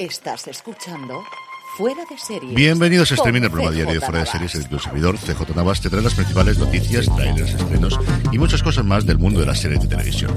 Estás escuchando Fuera de Series. Bienvenidos a Streaming, el programa diario de Fuera de. Series, el tu servidor CJ Navas te trae las principales noticias, trailers, estrenos y muchas cosas más del mundo de las series de televisión.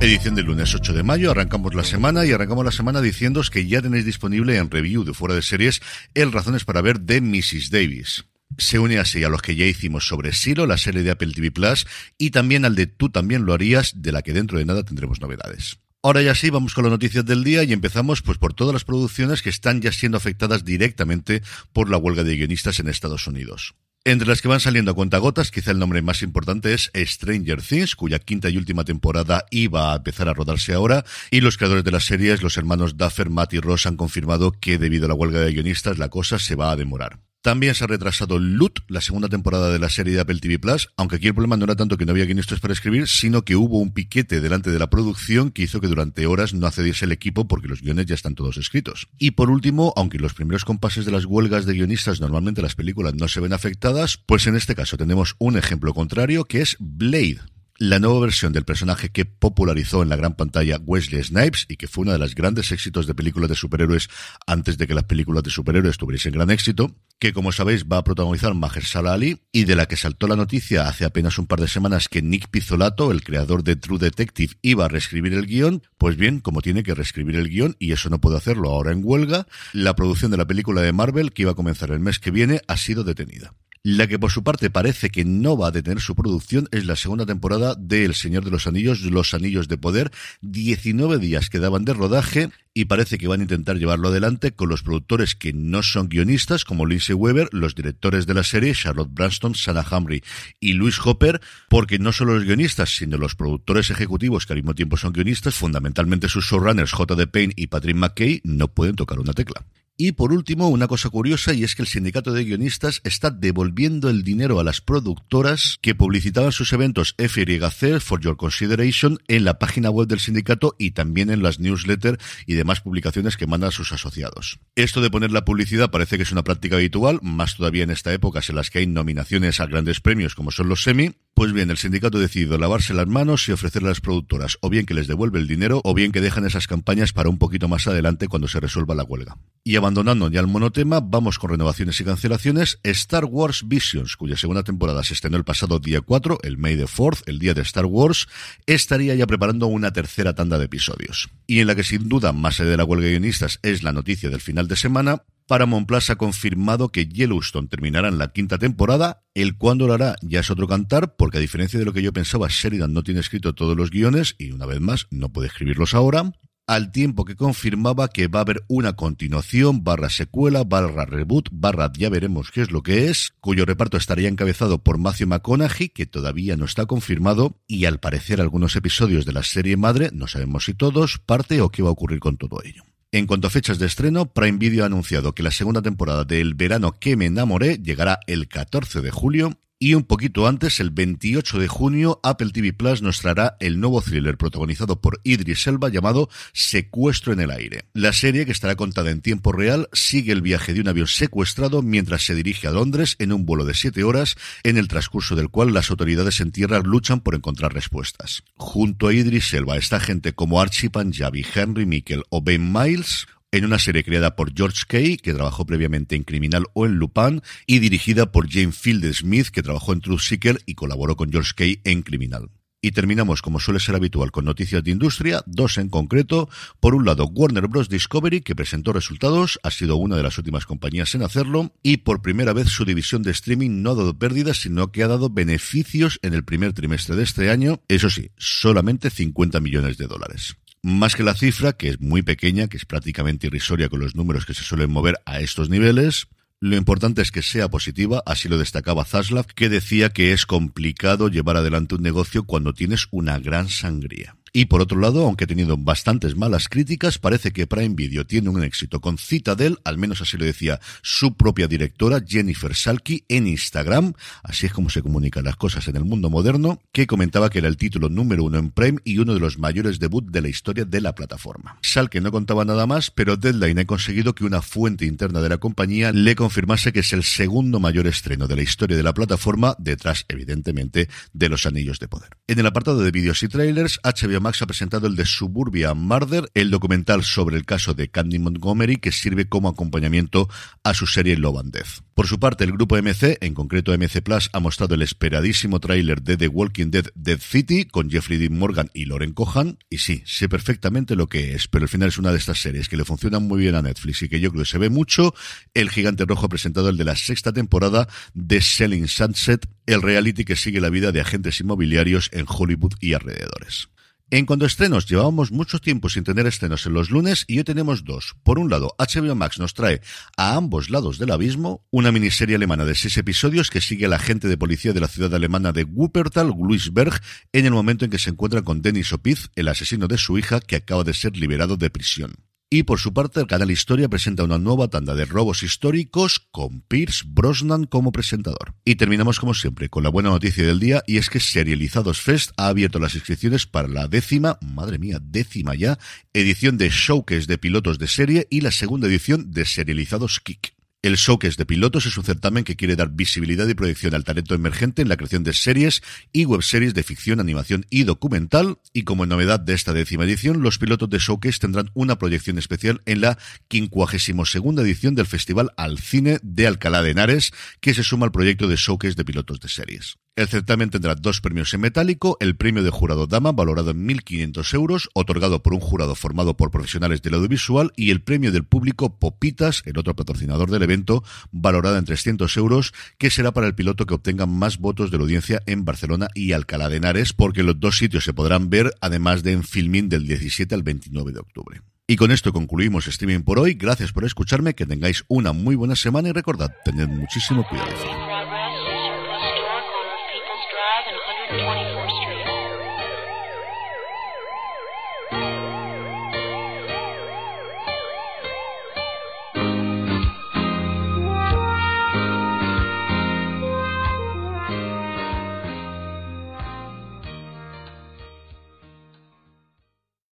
Edición del lunes 8 de mayo, arrancamos la semana y arrancamos la semana diciéndoos que ya tenéis disponible en review de Fuera de Series el Razones para ver de Mrs. Davis. Se une así a los que ya hicimos sobre Silo, la serie de Apple TV Plus, y también al de Tú también lo harías, de la que dentro de nada tendremos novedades. Ahora ya sí, vamos con las noticias del día y empezamos pues por todas las producciones que están ya siendo afectadas directamente por la huelga de guionistas en Estados Unidos. Entre las que van saliendo a cuentagotas, quizá el nombre más importante es Stranger Things, cuya quinta y última temporada iba a empezar a rodarse ahora, y los creadores de las series, los hermanos Duffer, Matt y Ross, han confirmado que debido a la huelga de guionistas la cosa se va a demorar. También se ha retrasado Loot, la segunda temporada de la serie de Apple TV Plus, aunque aquí el problema no era tanto que no había guionistas para escribir, sino que hubo un piquete delante de la producción que hizo que durante horas no accediese el equipo porque los guiones ya están todos escritos. Y por último, aunque los primeros compases de las huelgas de guionistas normalmente las películas no se ven afectadas, pues en este caso tenemos un ejemplo contrario que es Blade, la nueva versión del personaje que popularizó en la gran pantalla Wesley Snipes y que fue uno de los grandes éxitos de películas de superhéroes antes de que las películas de superhéroes tuviesen gran éxito, que como sabéis va a protagonizar Mahershala Ali y de la que saltó la noticia hace apenas un par de semanas que Nick Pizzolato, el creador de True Detective, iba a reescribir el guion, pues bien, como tiene que reescribir el guion y eso no puede hacerlo ahora en huelga, la producción de la película de Marvel que iba a comenzar el mes que viene ha sido detenida. La que por su parte parece que no va a detener su producción es la segunda temporada de El Señor de los Anillos, Los Anillos de Poder. 19 días quedaban de rodaje y parece que van a intentar llevarlo adelante con los productores que no son guionistas, como Lindsay Weber, los directores de la serie, Charlotte Branston, Sana Hamry y Luis Hopper, porque no solo los guionistas, sino los productores ejecutivos que al mismo tiempo son guionistas, fundamentalmente sus showrunners J.D. Payne y Patrick McKay, no pueden tocar una tecla. Y por último, una cosa curiosa, y es que el sindicato de guionistas está devolviendo el dinero a las productoras que publicitaban sus eventos FYC, For Your Consideration, en la página web del sindicato y también en las newsletters y demás publicaciones que mandan sus asociados. Esto de poner la publicidad parece que es una práctica habitual, más todavía en esta época en las que hay nominaciones a grandes premios como son los semi. Pues bien, el sindicato ha decidido lavarse las manos y ofrecerle a las productoras o bien que les devuelve el dinero o bien que dejan esas campañas para un poquito más adelante cuando se resuelva la huelga. Y abandonando ya el monotema, vamos con renovaciones y cancelaciones. Star Wars Visions, cuya segunda temporada se estrenó el pasado día 4, el May the 4th, el día de Star Wars, estaría ya preparando una tercera tanda de episodios. Y en la que sin duda, más allá de la huelga de guionistas, es la noticia del final de semana, Paramount Plus ha confirmado que Yellowstone terminará en la quinta temporada. El cuándo lo hará ya es otro cantar, porque a diferencia de lo que yo pensaba, Sheridan no tiene escrito todos los guiones y una vez más no puede escribirlos ahora. Al tiempo que confirmaba que va a haber una continuación, barra secuela, barra reboot, barra ya veremos qué es lo que es, cuyo reparto estaría encabezado por Matthew McConaughey, que todavía no está confirmado, y al parecer algunos episodios de la serie madre, no sabemos si todos, parte o qué va a ocurrir con todo ello. En cuanto a fechas de estreno, Prime Video ha anunciado que la segunda temporada de El verano que me enamoré llegará el 14 de julio y un poquito antes, el 28 de junio, Apple TV Plus nos traerá el nuevo thriller protagonizado por Idris Elba llamado Secuestro en el aire. La serie, que estará contada en tiempo real, sigue el viaje de un avión secuestrado mientras se dirige a Londres en un vuelo de siete horas, en el transcurso del cual las autoridades en tierra luchan por encontrar respuestas. Junto a Idris Elba está gente como Archie Panjabi, Henry Mikkel o Ben Miles, en una serie creada por George Kay, que trabajó previamente en Criminal o en Lupin, y dirigida por Jane Field Smith, que trabajó en Truth Seeker y colaboró con George Kay en Criminal. Y terminamos, como suele ser habitual, con noticias de industria, dos en concreto. Por un lado, Warner Bros. Discovery, que presentó resultados, ha sido una de las últimas compañías en hacerlo, y por primera vez su división de streaming no ha dado pérdidas, sino que ha dado beneficios en el primer trimestre de este año, eso sí, solamente 50 millones de dólares. Más que la cifra, que es muy pequeña, que es prácticamente irrisoria con los números que se suelen mover a estos niveles, Lo importante es que sea positiva, así lo destacaba Zaslav, que decía que es complicado llevar adelante un negocio cuando tienes una gran sangría. Y por otro lado, aunque ha tenido bastantes malas críticas, parece que Prime Video tiene un éxito con Citadel, al menos así lo decía su propia directora, Jennifer Salky, en Instagram, así es como se comunican las cosas en el mundo moderno, que comentaba que era el título número uno en Prime y uno de los mayores debuts de la historia de la plataforma. Salky no contaba nada más, pero Deadline ha conseguido que una fuente interna de la compañía le confirmase que es el segundo mayor estreno de la historia de la plataforma, detrás, evidentemente, de los Anillos de Poder. En el apartado de vídeos y trailers, HBO Max ha presentado el de Suburbia Murder, el documental sobre el caso de Candy Montgomery que sirve como acompañamiento a su serie Love and Death. Por su parte, el grupo MC, en concreto MC Plus, ha mostrado el esperadísimo tráiler de The Walking Dead Dead City con Jeffrey Dean Morgan y Lauren Cohan. Y sí, sé perfectamente lo que es, pero al final es una de estas series que le funcionan muy bien a Netflix y que yo creo que se ve mucho. El Gigante Rojo ha presentado el de la sexta temporada de Selling Sunset, el reality que sigue la vida de agentes inmobiliarios en Hollywood y alrededores. En cuanto a estrenos, llevábamos mucho tiempo sin tener estrenos en los lunes y hoy tenemos dos. Por un lado, HBO Max nos trae a ambos lados del abismo una miniserie alemana de seis episodios que sigue al agente de policía de la ciudad alemana de Wuppertal, Luis Berg, en el momento en que se encuentra con Dennis Opiz, el asesino de su hija que acaba de ser liberado de prisión. Y por su parte, el canal Historia presenta una nueva tanda de robos históricos con Pierce Brosnan como presentador. Y terminamos como siempre con la buena noticia del día y es que Serializados Fest ha abierto las inscripciones para la décima, madre mía, décima ya, edición de Showcase de pilotos de serie y la segunda edición de Serializados Kick. El Showcase de Pilotos es un certamen que quiere dar visibilidad y proyección al talento emergente en la creación de series y webseries de ficción, animación y documental. Y como novedad de esta décima edición, los pilotos de Showcase tendrán una proyección especial en la 52 edición del Festival al Cine de Alcalá de Henares, que se suma al proyecto de Showcase de Pilotos de Series. El certamen tendrá dos premios en metálico, el premio de jurado Dama, valorado en 1.500 euros, otorgado por un jurado formado por profesionales del audiovisual, y el premio del público Popitas, el otro patrocinador del evento, valorado en 300 euros, que será para el piloto que obtenga más votos de la audiencia en Barcelona y Alcalá de Henares, porque los dos sitios se podrán ver, además de en Filmin del 17 al 29 de octubre. Y con esto concluimos streaming por hoy. Gracias por escucharme, que tengáis una muy buena semana y recordad, tened muchísimo cuidado.